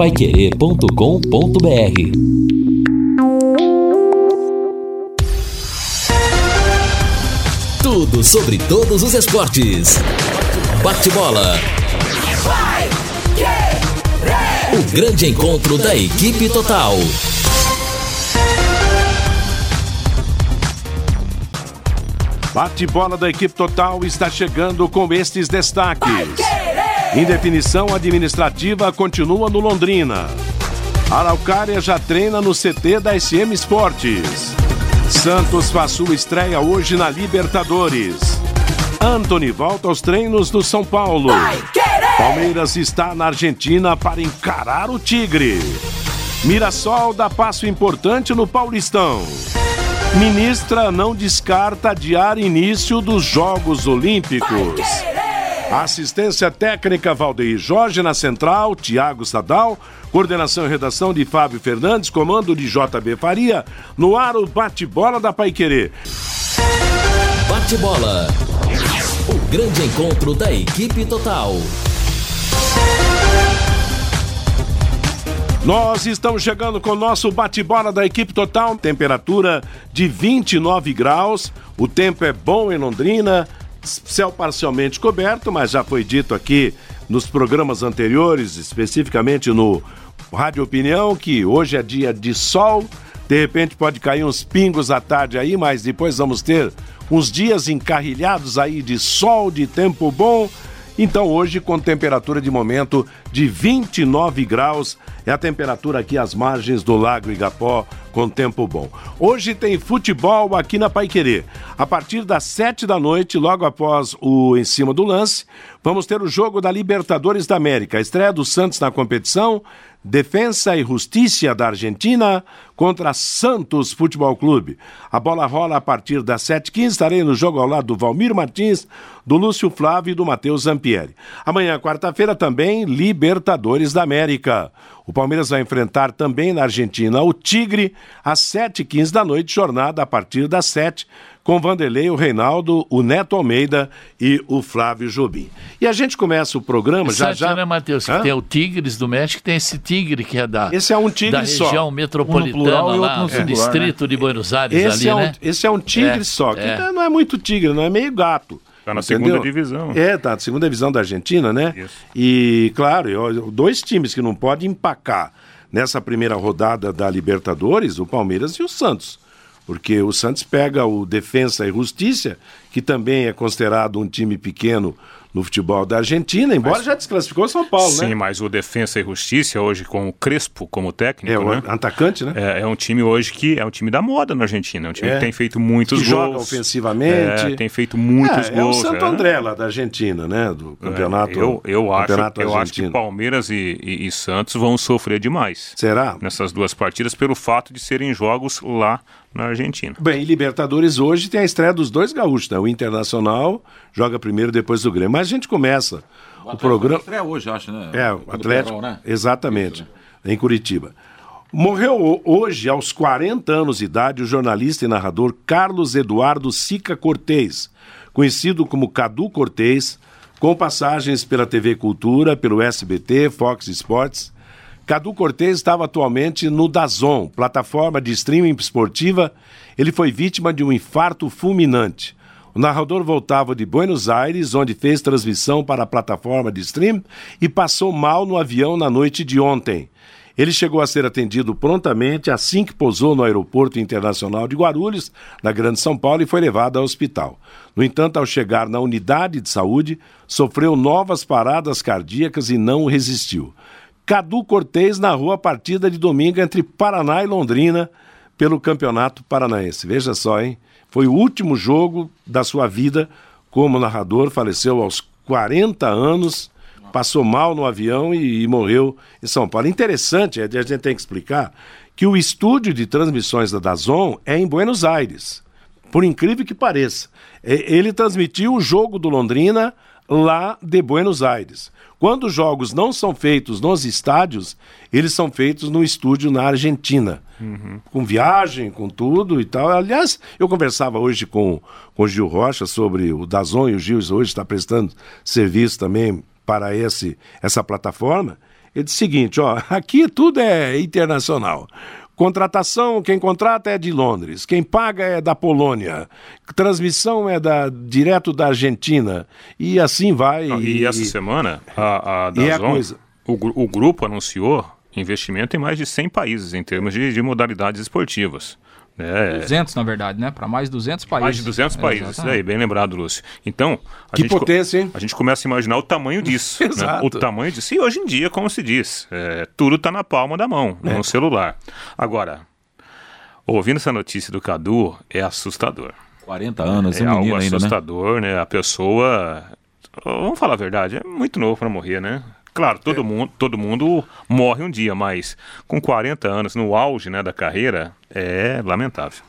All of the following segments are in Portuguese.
paiquerê.com.br Tudo sobre todos os esportes. Bate-bola. O grande encontro da equipe total. Bate-bola da equipe total está chegando com estes destaques. Indefinição administrativa continua no Londrina. Araucária já treina no CT da SM Esportes. Santos faz sua estreia hoje na Libertadores. Anthony volta aos treinos do São Paulo. Palmeiras está na Argentina para encarar o Tigre. Mirassol dá passo importante no Paulistão. Ministra não descarta adiar início dos Jogos Olímpicos. Assistência técnica Valdeir Jorge na central, Tiago Sadal, coordenação e redação de Fábio Fernandes, comando de JB Faria, no ar o bate-bola da Paiquerê. Bate-bola. O grande encontro da equipe total. Nós estamos chegando com o nosso bate-bola da equipe total, temperatura de 29 graus. O tempo é bom em Londrina, céu parcialmente coberto, mas já foi dito aqui nos programas anteriores, especificamente no Rádio Opinião, que hoje é dia de sol. De repente pode cair uns pingos à tarde aí, mas depois vamos ter uns dias encarrilhados aí de sol, de tempo bom. Então, hoje, com temperatura de momento de 29 graus, é a temperatura aqui às margens do Lago Igapó, com tempo bom. Hoje tem futebol aqui na Paiquerê. A partir das 7 da noite, logo após o Em Cima do Lance, vamos ter o jogo da Libertadores da América. A estreia do Santos na competição, Defensa e Justiça da Argentina contra Santos Futebol Clube. A bola rola a partir das 7h15. Estarei no jogo ao lado do Valmir Martins, do Lúcio Flávio e do Matheus Zampieri. Amanhã, quarta-feira, também Libertadores da América. O Palmeiras vai enfrentar também na Argentina o Tigre às 7h15 da noite, jornada a partir das 7 com Vanderlei, o Reinaldo, o Neto Almeida e o Flávio Jobim. E a gente começa o programa já já. né, Matheus? Que tem o Tigres do México, tem esse tigre que é da, esse é um tigre da só. região metropolitana, um lá, do distrito né? de Buenos Aires esse ali, é um, né? Esse é um tigre É, só, que é. não é muito tigre, não é meio gato. Tá na Entendeu? segunda divisão. É, tá na segunda divisão da Argentina, né? Isso. E, claro, dois times que não podem empacar nessa primeira rodada da Libertadores, o Palmeiras e o Santos. Porque o Santos pega o Defensa e Justiça, que também é considerado um time pequeno no futebol da Argentina, embora já desclassificou o São Paulo, Sim, né? mas o Defensa e Justiça, hoje com o Crespo como técnico, É, o né? atacante, né? É, é um time hoje que é um time da moda na Argentina. É um time É. que tem feito muitos Que gols. joga ofensivamente. É, tem feito muitos é, é o gols. Santo é. André lá da Argentina, né? Do campeonato. Eu, eu, acho, campeonato eu acho que. Palmeiras e, e- e Santos vão sofrer demais Será? nessas duas partidas pelo fato de serem jogos lá na Argentina. Bem, e Libertadores hoje tem a estreia dos dois gaúchos, né? O Internacional joga primeiro, depois o Grêmio. Mas a gente começa o, programa. Estreia hoje, acho, né? É, o Atlético. Perol, né? Exatamente. Em Curitiba. Morreu ho- hoje, aos 40 anos de idade, o jornalista e narrador Carlos Eduardo Sica Cortez, conhecido como Cadu Cortez, com passagens pela TV Cultura, pelo SBT, Fox Sports. Cadu Cortez estava atualmente no Dazon, plataforma de streaming esportiva. Ele foi vítima de um infarto fulminante. O narrador voltava de Buenos Aires, onde fez transmissão para a plataforma de stream e passou mal no avião na noite de ontem. Ele chegou a ser atendido prontamente assim que pousou no Aeroporto Internacional de Guarulhos, na Grande São Paulo, e foi levado ao hospital. No entanto, ao chegar na unidade de saúde, sofreu novas paradas cardíacas e não resistiu. Cadu Cortez narrou a partida de domingo entre Paraná e Londrina pelo Campeonato Paranaense. Veja só, hein? Foi o último jogo da sua vida como narrador, faleceu aos 40 anos, passou mal no avião e, e morreu em São Paulo. Interessante, a gente tem que explicar que o estúdio de transmissões da Dazon é em Buenos Aires. Por incrível que pareça. É, Ele transmitiu o jogo do Londrina lá de Buenos Aires. Quando os jogos não são feitos nos estádios, eles são feitos no estúdio na Argentina. Com viagem, com tudo e tal. Aliás, eu conversava hoje com, com o Gil Rocha sobre o Dazon e o Gil hoje está prestando serviço também para esse, essa plataforma, ele disse o seguinte, ó, aqui tudo é internacional. Contratação, quem contrata é de Londres, quem paga é da Polônia, transmissão é da, direto da Argentina, e assim vai. e, e essa semana, a, a e a coisa... o, o grupo anunciou investimento em mais de 100 países em termos de, de modalidades esportivas. É. 200, na verdade, né? Para mais de 200 países. Mais de 200 é, países, isso aí, bem lembrado, Lúcio. Então, a que gente, potência, hein? A gente começa a imaginar o tamanho disso. né? O tamanho disso. E hoje em dia, como se diz, é, tudo está na palma da mão, é. no celular. Agora, ouvindo essa notícia do Cadu, é assustador. 40 anos, é, é algo ainda, né? assustador, né? né? A pessoa, vamos falar a verdade, é muito novo para morrer, né? Claro, todo, é. mundo, todo mundo morre um dia, mas com 40 anos, no auge né, da carreira, é lamentável.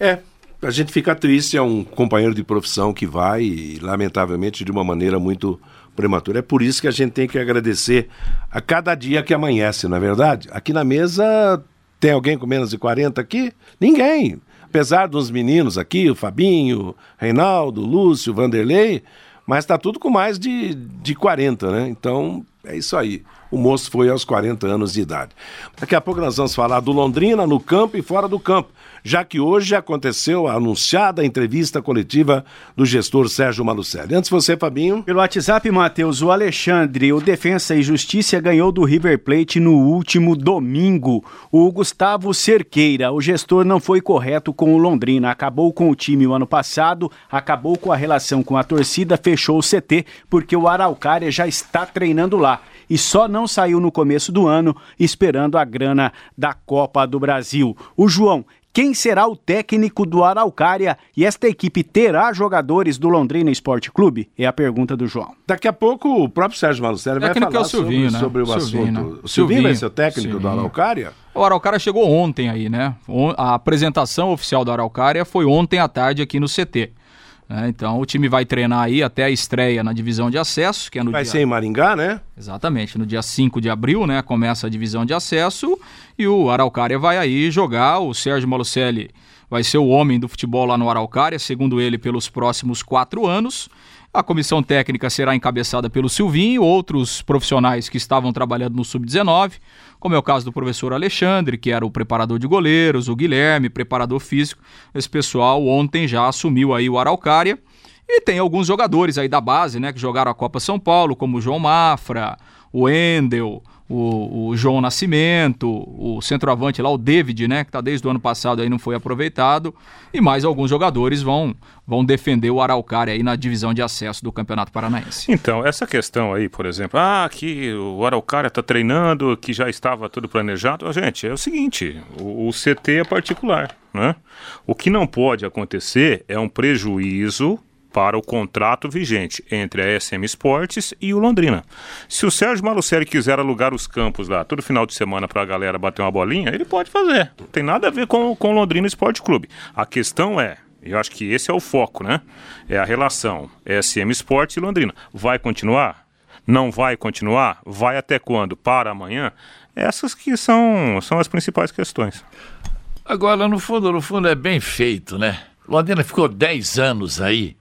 É, a gente fica triste, é um companheiro de profissão que vai, lamentavelmente, de uma maneira muito prematura. É por isso que a gente tem que agradecer a cada dia que amanhece, não é verdade? Aqui na mesa tem alguém com menos de 40 aqui? Ninguém. Apesar dos meninos aqui, o Fabinho, Reinaldo, Lúcio, Vanderlei, mas está tudo com mais de, de 40, né? Então, é isso aí. O moço foi aos 40 anos de idade. Daqui a pouco nós vamos falar do Londrina no campo e fora do campo, já que hoje aconteceu a anunciada entrevista coletiva do gestor Sérgio Malucelli. Antes você, Fabinho. Pelo WhatsApp, Matheus, o Alexandre, o Defensa e Justiça ganhou do River Plate no último domingo. O Gustavo Cerqueira, o gestor não foi correto com o Londrina, acabou com o time o ano passado, acabou com a relação com a torcida, fechou o CT, porque o Araucária já está treinando lá e só não saiu no começo do ano esperando a grana da Copa do Brasil. O João, quem será o técnico do Araucária e esta equipe terá jogadores do Londrina Esporte Clube? É a pergunta do João. Daqui a pouco o próprio Sérgio Malucelli vai falar é o Silvinho, sobre, né? sobre o Silvinho, assunto. Né? O Silvinho, vai ser o técnico Silvinho. do Araucária? O Araucária chegou ontem aí, né? A apresentação oficial do Araucária foi ontem à tarde aqui no CT. Né? Então o time vai treinar aí até a estreia na divisão de acesso, que é no Vai dia... ser em Maringá, né? Exatamente, no dia 5 de abril, né? Começa a divisão de acesso e o Araucária vai aí jogar. O Sérgio Malucelli vai ser o homem do futebol lá no Araucária, segundo ele, pelos próximos quatro anos. A comissão técnica será encabeçada pelo Silvinho, outros profissionais que estavam trabalhando no Sub-19, como é o caso do professor Alexandre, que era o preparador de goleiros, o Guilherme, preparador físico. Esse pessoal ontem já assumiu aí o Araucária. E tem alguns jogadores aí da base, né, que jogaram a Copa São Paulo, como o João Mafra, o Endel, o, o João Nascimento, o centroavante lá, o David, né, que está desde o ano passado aí não foi aproveitado, e mais alguns jogadores vão vão defender o Araucária aí na divisão de acesso do Campeonato Paranaense. Então, essa questão aí, por exemplo, ah, que o Araucária está treinando, que já estava tudo planejado, gente, é o seguinte, o, o CT é particular, né? O que não pode acontecer é um prejuízo para o contrato vigente entre a SM Esportes e o Londrina. Se o Sérgio Malucelli quiser alugar os campos lá todo final de semana para a galera bater uma bolinha, ele pode fazer. Não tem nada a ver com, o Londrina Esporte Clube. A questão é, eu acho que esse é o foco, né? É a relação SM Esportes e Londrina. Vai continuar? Não vai continuar? Vai até quando? Para amanhã? Essas que são, são as principais questões. Agora, no fundo, no fundo é bem feito, né? Londrina ficou 10 anos aí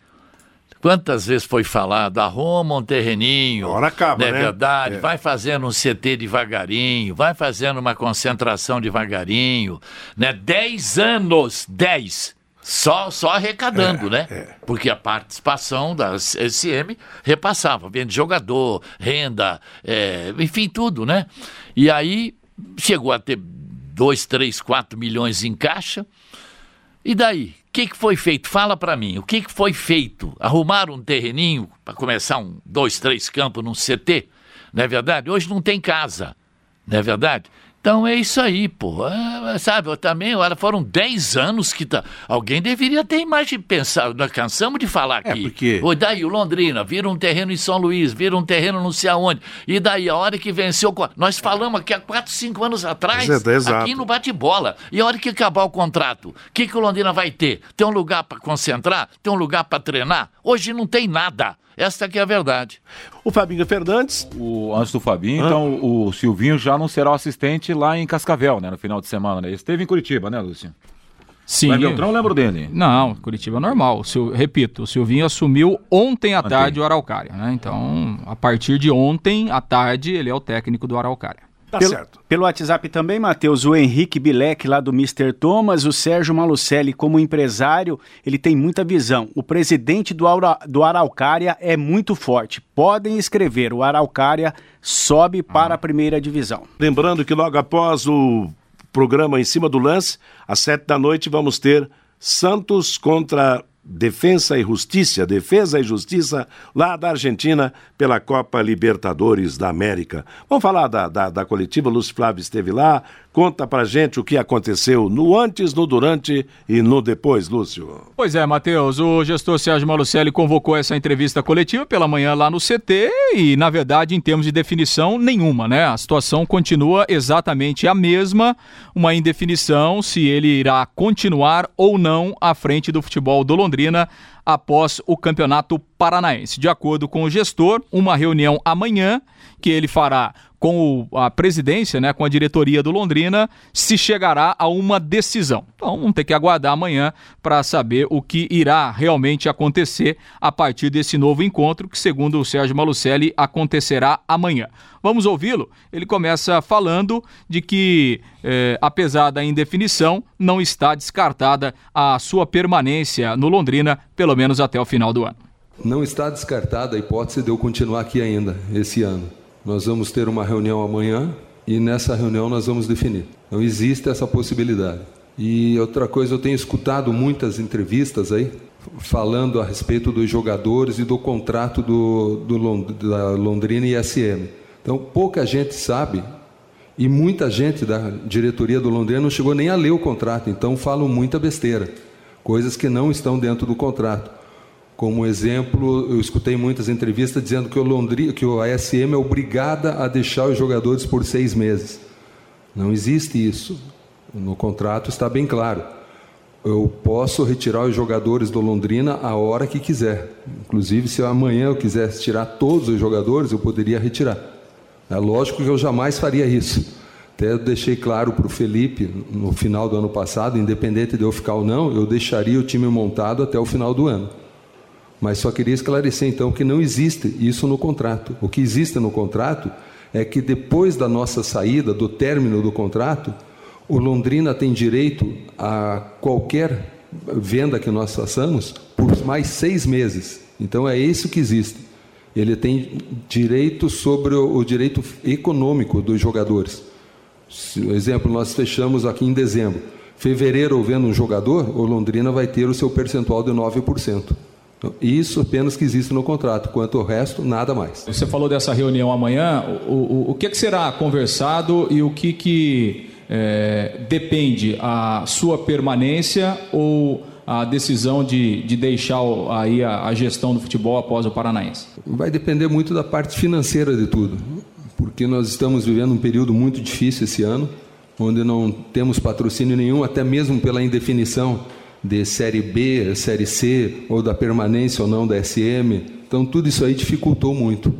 Quantas vezes foi falado, arruma um terreninho, Agora acaba, é né? verdade? É. Vai fazendo um CT devagarinho, vai fazendo uma concentração devagarinho, né? Dez anos, dez, só, só arrecadando, é, né? É. Porque a participação da SM repassava, vendo jogador, renda, é, enfim, tudo, né? E aí chegou a ter dois, três, quatro milhões em caixa, e daí? Que, que foi feito? Fala para mim, o que, que foi feito? Arrumaram um terreninho para começar um, dois, três campos num CT? Não é verdade? Hoje não tem casa, não é verdade? Então é isso aí, pô. Ah, sabe, eu também, olha, foram 10 anos que tá. Alguém deveria ter imagem pensar. Nós cansamos de falar é, aqui. É porque... Oi, daí o Londrina, vira um terreno em São Luís, vira um terreno não sei aonde. E daí, a hora que venceu. Nós falamos aqui há 4, 5 anos atrás, Exato. aqui no bate-bola. E a hora que acabar o contrato, o que, que o Londrina vai ter? Tem um lugar para concentrar? Tem um lugar para treinar? Hoje não tem nada. Esta aqui é a verdade. O Fabinho Fernandes. O, antes do Fabinho, ah. então o, Silvinho já não será o assistente lá em Cascavel, né? No final de semana, né? Ele esteve em Curitiba, né, Lúcio? Sim. Mas Beltrão, lembro dele. Não, Curitiba é normal. O Sil- repito, o Silvinho assumiu ontem à tarde o Araucária, né? Então, a partir de ontem à tarde, ele é o técnico do Araucária. Tá pelo, certo. Pelo WhatsApp também, Matheus, o Henrique Bilek, lá do Mr. Thomas, o Sérgio Malucelli, como empresário, ele tem muita visão. O presidente do, Aura, do Araucária é muito forte. Podem escrever, o Araucária sobe para a primeira divisão. Lembrando que logo após o programa Em Cima do Lance, às sete da noite, vamos ter Santos contra Defensa e Justiça, Defesa e Justiça, lá da Argentina, pela Copa Libertadores da América. Vamos falar da, da, da coletiva, Lúcio Flávio esteve lá, conta pra gente o que aconteceu no antes, no durante e no depois, Lúcio. Pois é, Matheus, o gestor Sérgio Malucelli convocou essa entrevista coletiva pela manhã lá no CT e, na verdade, em termos de definição, nenhuma, né? A situação continua exatamente a mesma, uma indefinição se ele irá continuar ou não à frente do futebol do Londrina após o Campeonato Paranaense. De acordo com o gestor, uma reunião amanhã que ele fará com o- a presidência, né, com a diretoria do Londrina, se chegará a uma decisão. Então, vamos ter que aguardar amanhã para saber o que irá realmente acontecer a partir desse novo encontro, que, segundo o Sérgio Malucelli, acontecerá amanhã. Vamos ouvi-lo? Ele começa falando de que, eh, apesar da indefinição, não está descartada a sua permanência no Londrina, pelo menos até o final do ano. Não está descartada a hipótese de eu continuar aqui ainda esse ano. Nós vamos ter uma reunião amanhã e nessa reunião nós vamos definir. Não existe essa possibilidade. E outra coisa, eu tenho escutado muitas entrevistas aí falando a respeito dos jogadores e do contrato do, do Lond- da Londrina e SM. Então, pouca gente sabe e muita gente da diretoria do Londrina não chegou nem a ler o contrato, então falam muita besteira, coisas que não estão dentro do contrato. Como exemplo, eu escutei muitas entrevistas dizendo que o, Londrina, que o ASM é obrigada a deixar os jogadores por seis meses. Não existe isso. No contrato está bem claro. Eu posso retirar os jogadores do Londrina a hora que quiser. Inclusive, se amanhã eu quisesse tirar todos os jogadores, eu poderia retirar. É lógico que eu jamais faria isso. Até eu deixei claro para o Felipe no final do ano passado, independente de eu ficar ou não, eu deixaria o time montado até o final do ano. Mas só queria esclarecer então que não existe isso no contrato. O que existe no contrato é que depois da nossa saída, do término do contrato, o Londrina tem direito a qualquer venda que nós façamos por mais seis meses. Então é isso que existe. Ele tem direito sobre o, direito econômico dos jogadores. Exemplo, nós fechamos aqui em dezembro. Fevereiro, vendo um jogador, o Londrina vai ter o seu percentual de 9%. Então, Isso apenas que existe no contrato, quanto o resto, nada mais. Você falou dessa reunião amanhã. O, o, o que, que será conversado e o que, que é, depende a sua permanência ou a decisão de, de deixar aí a, a gestão do futebol após o Paranaense? Vai depender muito da parte financeira de tudo, porque nós estamos vivendo um período muito difícil esse ano, onde não temos patrocínio nenhum, até mesmo pela indefinição de Série B, Série C, ou da permanência ou não da SM. Então, tudo isso aí dificultou muito.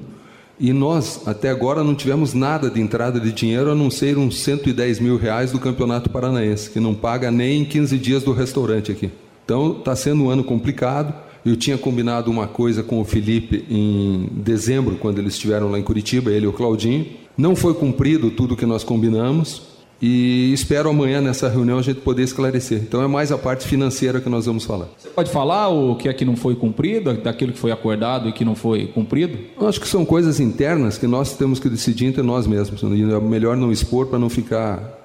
E nós, até agora, não tivemos nada de entrada de dinheiro, a não ser uns 110 mil reais do Campeonato Paranaense, que não paga nem 15 dias do restaurante aqui. Então, está sendo um ano complicado. Eu tinha combinado uma coisa com o Felipe em dezembro, quando eles estiveram lá em Curitiba, ele e o Claudinho. Não foi cumprido tudo que nós combinamos e espero amanhã nessa reunião a gente poder esclarecer. Então é mais a parte financeira que nós vamos falar. Você pode falar o que é que não foi cumprido, daquilo que foi acordado e que não foi cumprido? Eu acho que são coisas internas que nós temos que decidir entre nós mesmos. E é melhor não expor para não ficar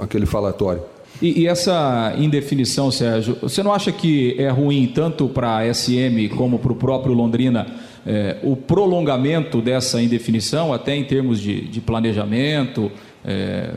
aquele falatório. E, e essa indefinição, Sérgio, você não acha que é ruim tanto para a SM como para o próprio Londrina eh, o prolongamento dessa indefinição, até em termos de, de planejamento, eh,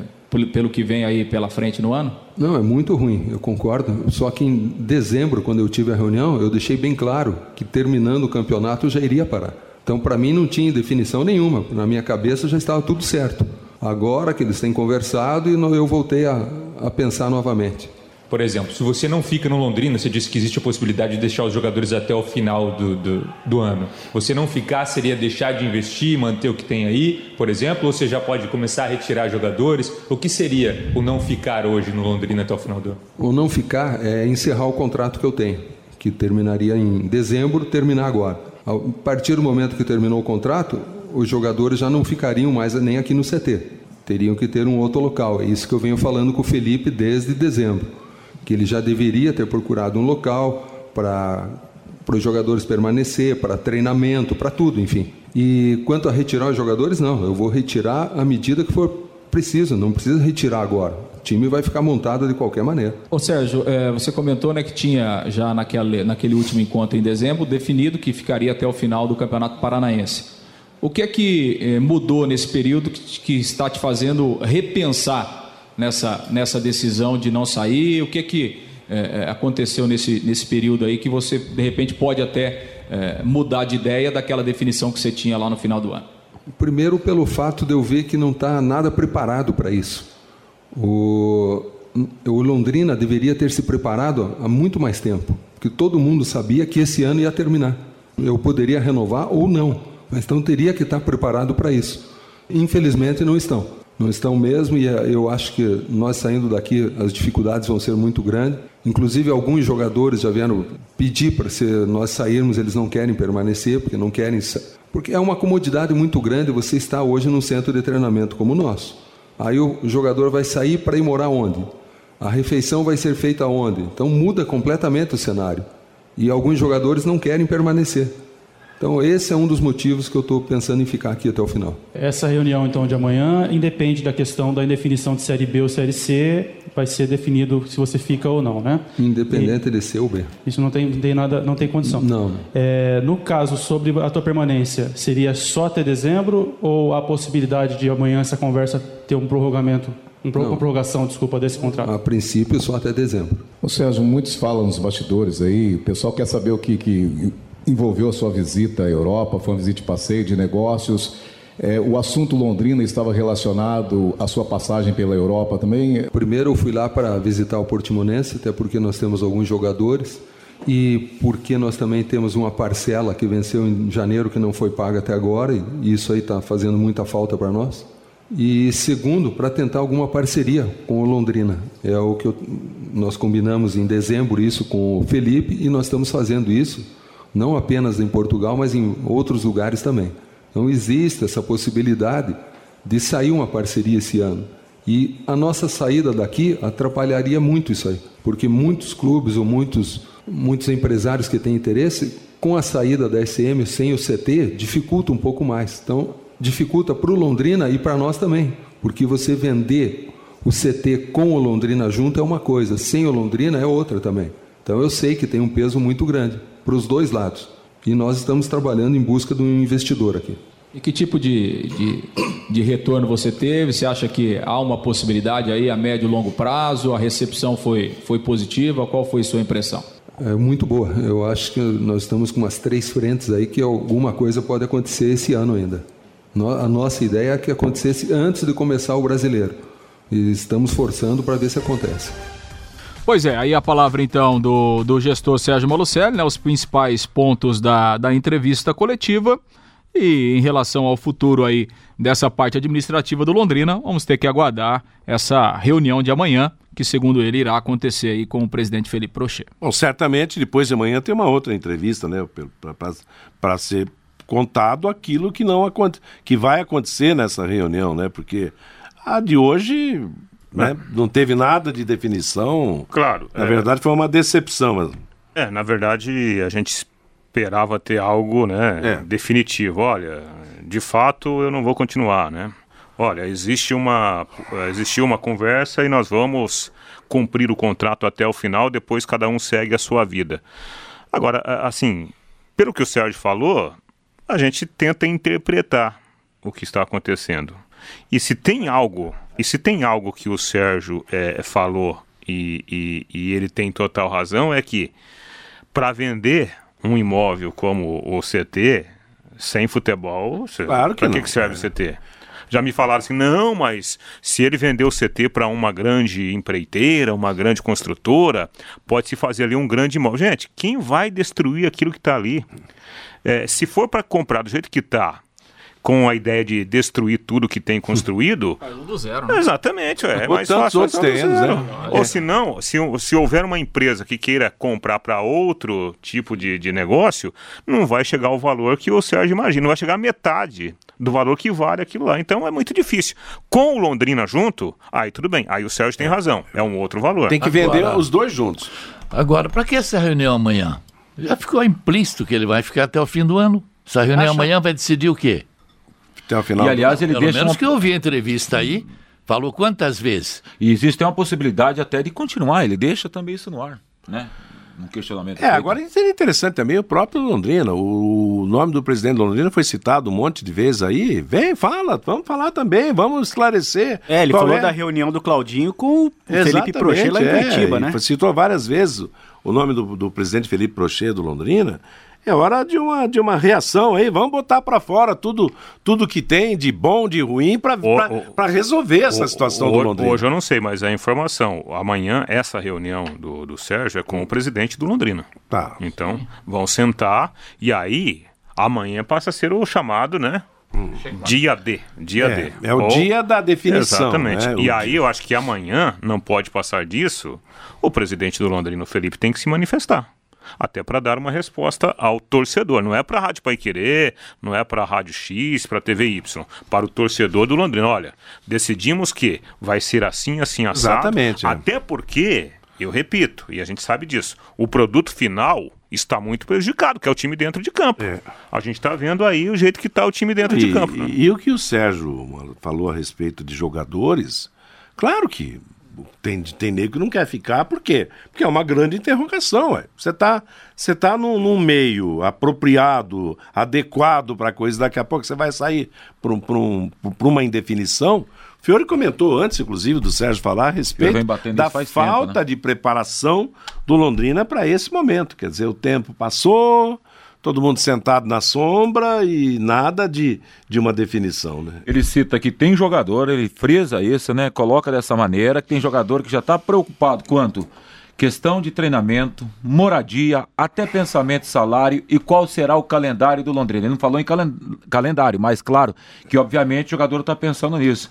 pelo, que vem aí pela frente no ano? Não, é muito ruim, eu concordo. Só que em dezembro, quando eu tive a reunião, eu deixei bem claro que terminando o campeonato eu já iria parar. Então, para mim, não tinha definição nenhuma. Na minha cabeça já estava tudo certo. Agora que eles têm conversado, eu voltei a, a pensar novamente. Por exemplo, se você não fica no Londrina, você disse que existe a possibilidade de deixar os jogadores até o final do, do, do, ano. Você não ficar seria deixar de investir, manter o que tem aí, por exemplo, ou você já pode começar a retirar jogadores? O que seria o não ficar hoje no Londrina até o final do ano? O não ficar é encerrar o contrato que eu tenho, que terminaria em dezembro, terminar agora. A partir do momento que terminou o contrato, os jogadores já não ficariam mais nem aqui no CT. Teriam que ter um outro local. É isso que eu venho falando com o Felipe desde dezembro que ele já deveria ter procurado um local para para os jogadores permanecer, para treinamento, para tudo, enfim. E quanto a retirar os jogadores, não, eu vou retirar à medida que for preciso, não precisa retirar agora. O time vai ficar montado de qualquer maneira. Ô Sérgio, é, você comentou né, que tinha já naquele, naquele último encontro em dezembro definido que ficaria até o final do Campeonato Paranaense. O que é que é, mudou nesse período que, que está te fazendo repensar nessa, nessa decisão de não sair? O que que é, aconteceu nesse, nesse período aí que você, de repente, pode até é, mudar de ideia daquela definição que você tinha lá no final do ano? Primeiro, pelo fato de eu ver que não está nada preparado para isso. O, o Londrina deveria ter se preparado há muito mais tempo, porque todo mundo sabia que esse ano ia terminar. Eu poderia renovar ou não, mas então teria que estar preparado para isso. Infelizmente, não estão não estão mesmo, e eh, eu acho que nós saindo daqui as dificuldades vão ser muito grandes. Inclusive, alguns jogadores já vieram pedir para se nós sairmos, eles não querem permanecer, porque não querem. Porque é uma comodidade muito grande você estar hoje num centro de treinamento como o nosso. Aí o jogador vai sair para ir morar onde? A refeição vai ser feita onde? Então muda completamente o cenário. E alguns jogadores não querem permanecer. Então, esse é um dos motivos que eu estou pensando em ficar aqui até o final. Essa reunião, então, de amanhã, independe da questão da indefinição de Série B ou Série C, vai ser definido se você fica ou não, né? Independente e de C ou B. Isso não tem, tem nada, não tem condição. Não. É, no caso, sobre a tua permanência, seria só até dezembro ou há possibilidade de amanhã essa conversa ter um prorrogamento uma prorrogação, desculpa, desse contrato? A princípio, só até dezembro. Ô Sérgio, muitos falam nos bastidores aí, o pessoal quer saber o que, que envolveu a sua visita à Europa, foi uma visita de passeio de negócios. É, o assunto Londrina estava relacionado à sua passagem pela Europa também? Primeiro eu fui lá para visitar o Portimonense, até porque nós temos alguns jogadores e porque nós também temos uma parcela que venceu em janeiro que não foi paga até agora e isso aí está fazendo muita falta para nós. E segundo, para tentar alguma parceria com o Londrina. É o que eu, nós combinamos em dezembro isso com o Felipe e nós estamos fazendo isso não apenas em Portugal, mas em outros lugares também. Então existe essa possibilidade de sair uma parceria esse ano. E a nossa saída daqui atrapalharia muito isso aí, porque muitos clubes ou muitos, muitos empresários que têm interesse, com a saída da SM sem o CT, dificulta um pouco mais. Então, dificulta para o Londrina e para nós também, porque você vender o CT com o Londrina junto é uma coisa, sem o Londrina é outra também. Então, eu sei que tem um peso muito grande para os dois lados. E nós estamos trabalhando em busca de um investidor aqui. E que tipo de, de, de, retorno você teve? Você acha que há uma possibilidade aí a médio e longo prazo? A recepção foi, foi positiva? Qual foi a sua impressão? É muito boa. Eu acho que nós estamos com umas três frentes aí que alguma coisa pode acontecer esse ano ainda. A nossa ideia é que acontecesse antes de começar o brasileiro. E estamos forçando para ver se acontece. Pois é, aí a palavra então do, do gestor Sérgio Malucelli, né, os principais pontos da, da entrevista coletiva. E em relação ao futuro aí dessa parte administrativa do Londrina, vamos ter que aguardar essa reunião de amanhã, que segundo ele irá acontecer aí com o presidente Felipe Prochet. Bom, certamente depois de amanhã tem uma outra entrevista, né, para ser contado aquilo que não que vai acontecer nessa reunião, né? Porque a de hoje né? Não teve nada de definição. Claro. Na é... verdade, foi uma decepção. É, na verdade, a gente esperava ter algo né, é. definitivo. Olha, de fato, eu não vou continuar, né? Olha, existe uma, existiu uma conversa e nós vamos cumprir o contrato até o final, depois cada um segue a sua vida. Agora, assim, pelo que o Sérgio falou, a gente tenta interpretar o que está acontecendo. E se tem algo e se tem algo que o Sérgio é, falou e, e, e, ele tem total razão, é que para vender um imóvel como o CT, sem futebol, claro que para que, que serve o CT? Já me falaram assim, não, mas se ele vender o CT para uma grande empreiteira, uma grande construtora, pode se fazer ali um grande mal. Gente, quem vai destruir aquilo que está ali? É, se for para comprar do jeito que está, com a ideia de destruir tudo que tem construído. do zero, né? Exatamente, é, Ou mais fácil. outros terrenos, né? Ou É. se não, se, se houver uma empresa que queira comprar para outro tipo de, de negócio, não vai chegar ao valor que o Sérgio imagina, não vai chegar a metade do valor que vale aquilo lá. Então é muito difícil. Com o Londrina junto, aí tudo bem. Aí o Sérgio tem razão. É um outro valor. Tem que vender Agora- os dois juntos. Agora, para que essa reunião amanhã? Já ficou implícito que ele vai ficar até o fim do ano. Essa reunião Acha- amanhã vai decidir o quê? Até o final. E aliás, ele Pelo deixa menos uma... que eu ouvi a entrevista aí. Falou quantas vezes? E existe uma possibilidade até de continuar. Ele deixa também isso no ar, né? Um questionamento. É, feito. agora seria interessante também o próprio Londrina. O nome do presidente de Londrina foi citado um monte de vezes aí. Vem, fala, vamos falar também, vamos esclarecer. É, ele falou é. da reunião do Claudinho com o Felipe Prochê lá em é, Curitiba, né? Citou várias vezes o nome do, do presidente Felipe Prochê do Londrina. É hora de uma, de uma reação aí. Vamos botar para fora tudo, tudo que tem de bom, de ruim, para resolver essa O- situação o- do Londrina. Hoje eu não sei, mas a informação, amanhã essa reunião do, do Sérgio é com o presidente do Londrina. Tá. Então, vão sentar e aí amanhã passa a ser o chamado, né? Dia D, dia É, D. é o dia da definição, Exatamente. né? E O aí eu acho que amanhã não pode passar disso. O presidente do Londrina, o Felipe, tem que se manifestar. Até para dar uma resposta ao torcedor. Não é para a Rádio Pai Querer, não é para a Rádio X, para a TV Y. Para o torcedor do Londrina. Olha, decidimos que vai ser assim, assim, assado. Exatamente, é. Até porque, eu repito, e a gente sabe disso, o produto final está muito prejudicado, que é o time dentro de campo. A gente está vendo aí o jeito que está o time dentro de E, campo. né? e- e o que o Sérgio falou a respeito de jogadores, claro que tem, tem nego que não quer ficar, por quê? Porque é uma grande interrogação. Ué. Você está você tá num, num meio apropriado, adequado para a coisa, daqui a pouco você vai sair para um, um, uma indefinição. O Fiore comentou antes, inclusive, do Sérgio falar a respeito da faz tempo, falta né? de preparação do Londrina para esse momento. Quer dizer, o tempo passou, todo mundo sentado na sombra e nada de, de uma definição, né? Ele cita que tem jogador, ele frisa isso, né? Coloca dessa maneira, que tem jogador que já está preocupado quanto questão de treinamento, moradia, até pensamento salário e qual será o calendário do Londrina. Ele não falou em calen- calendário, mas claro que obviamente o jogador está pensando nisso.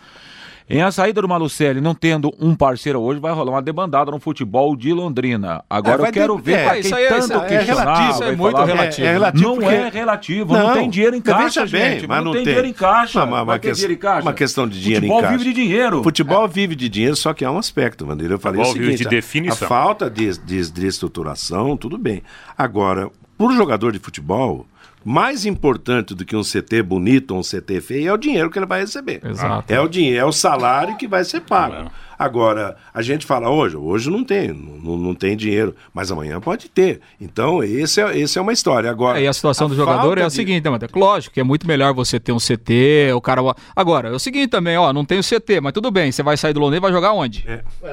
Em a saída do Malucelli, não tendo um parceiro hoje, vai rolar uma debandada no futebol de Londrina. Agora É, eu quero ter- ver é, pra isso aí é- tanto isso é questionar, relativo, isso é muito falar- relativo. É, é relativo Não porque- é relativo, não, tem dinheiro em caixa, bem, gente. mas não, não tem, dinheiro em caixa. Uma, uma, vai ter que- dinheiro em caixa. uma questão de dinheiro Futebol em caixa. vive de dinheiro. Futebol vive de dinheiro, só que há um aspecto, Vandeira. Eu falei o Futebol vive seguinte, de a- definição. A, falta de, de, de estruturação, tudo bem. Agora, por jogador de futebol, mais importante do que um CT bonito ou um CT feio é o dinheiro que ele vai receber. Exato. É o dinheiro, é o salário que vai ser pago. Agora, a gente fala hoje, hoje não tem, não, não tem dinheiro, mas amanhã pode ter. Então, esse é, esse é uma história. Agora, É, e a situação do jogador é a de- seguinte, né? Lógico que é muito melhor você ter um CT, o cara. Agora, é o seguinte também, ó, não tem o CT, mas tudo bem, você vai sair do Londrina e vai jogar onde?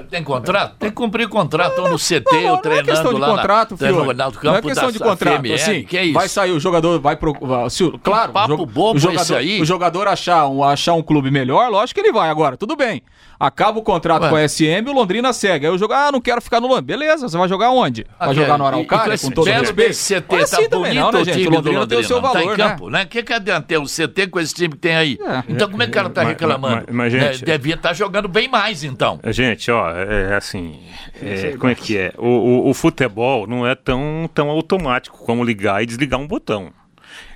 Tem contrato? Tem que cumprir contrato ou no CT, Não, ou não é treinando questão de lá na- contrato, treinando filho. Não é questão da- de contrato, FML, assim. que é isso? Vai sair o jogador, vai pro. vai- se o- claro, papo o jo- bobo o jogador, esse aí. o jogador achar um, achar um clube melhor, lógico que ele vai agora, tudo bem. Acaba o contrato Ué. com a SM, o Londrina segue. Aí o jogo, ah, não quero ficar no Londrina. Beleza, você vai jogar onde? Vai Ah, jogar no e- e Araucária, com todo respeito? desse CT, Não é tá assim também bonito não, né, o gente? time O do Londrina tem o seu Londrina, valor, tá em né? campo, né? O que que adianta ter um CT com esse time que tem aí? Então como é que o cara tá Mas- reclamando? mas- mas, Né, gente- Devia estar jogando bem mais, então. Gente, ó, é, é assim, é, como é que é? O, o- o futebol não é tão, tão automático como ligar e desligar um botão.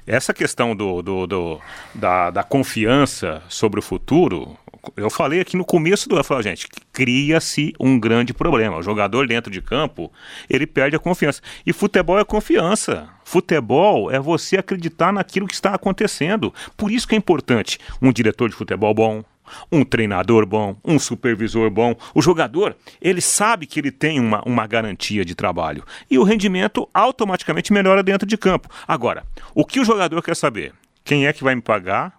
Essa questão do, do- do- da, da confiança sobre o futuro, eu falei aqui no começo do eu falei, gente, cria-se um grande problema. O jogador dentro de campo, ele perde a confiança. E futebol é confiança. Futebol é você acreditar naquilo que está acontecendo. Por isso que é importante um diretor de futebol bom, um treinador bom, um supervisor bom. O jogador, ele sabe que ele tem uma, uma garantia de trabalho. E o rendimento automaticamente melhora dentro de campo. Agora, o que o jogador quer saber? Quem é que vai me pagar?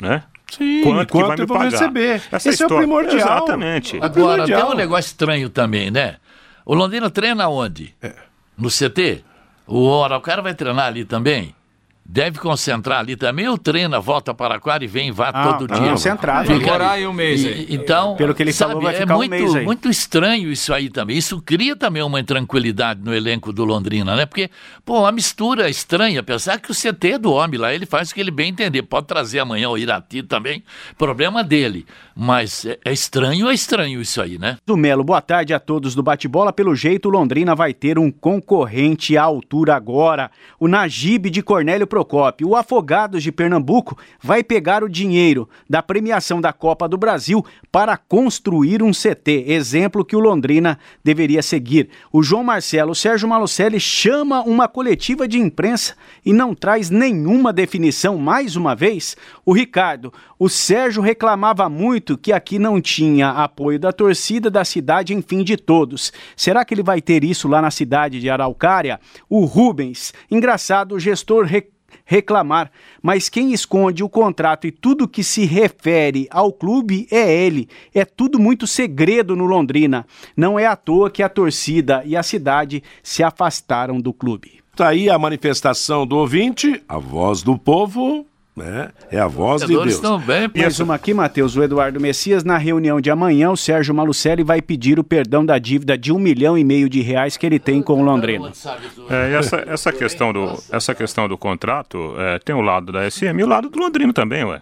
Né? Sim, quanto, que quanto vai me eu vou pagar? receber. Essa Esse é o história. primordial. Exatamente. É Agora, primordial. tem um negócio estranho também, né? O Londrina treina onde? É. No CT? O Araucária vai treinar ali também? Deve concentrar ali também ou treina, volta para Aquário e vem e vá Ah, todo dia? concentrado. Fica Vai morar aí um mês E- aí. Então, Pelo que ele sabe, falou, vai é ficar um muito, mês aí. muito estranho isso aí também. Isso cria também uma intranquilidade no elenco do Londrina, né? Porque, pô, a mistura é estranha, apesar que o CT é do homem lá, ele faz o que ele bem entender. Pode trazer amanhã o Irati também, problema dele. Mas é, é estranho, é estranho isso aí, né? do Melo, boa tarde a todos do Bate-Bola. Pelo jeito, Londrina vai ter um concorrente à altura agora. O Najib de Cornélio Procópio. O Afogados de Pernambuco vai pegar o dinheiro da premiação da Copa do Brasil para construir um CT. Exemplo que o Londrina deveria seguir. O João Marcelo, o Sérgio Malucelli chama uma coletiva de imprensa e não traz nenhuma definição mais uma vez. O Ricardo, o Sérgio reclamava muito que aqui não tinha apoio da torcida da cidade, enfim, de todos. Será que ele vai ter isso lá na cidade de Araucária? O Rubens, engraçado, o gestor re- reclamar, mas quem esconde o contrato e tudo que se refere ao clube é ele. É tudo muito segredo no Londrina. Não é à toa que a torcida e a cidade se afastaram do clube. Tá aí a manifestação do ouvinte, a voz do povo, né? É a voz de Deus. estão bem, pô. Mais uma aqui, Matheus. O Eduardo Messias, na reunião de amanhã, o Sérgio Malucelli vai pedir o perdão da dívida de um milhão e meio de reais que ele tem com o Londrina. É, essa, essa, questão do, essa questão do contrato é, tem o lado da SM e o lado do Londrina também, ué.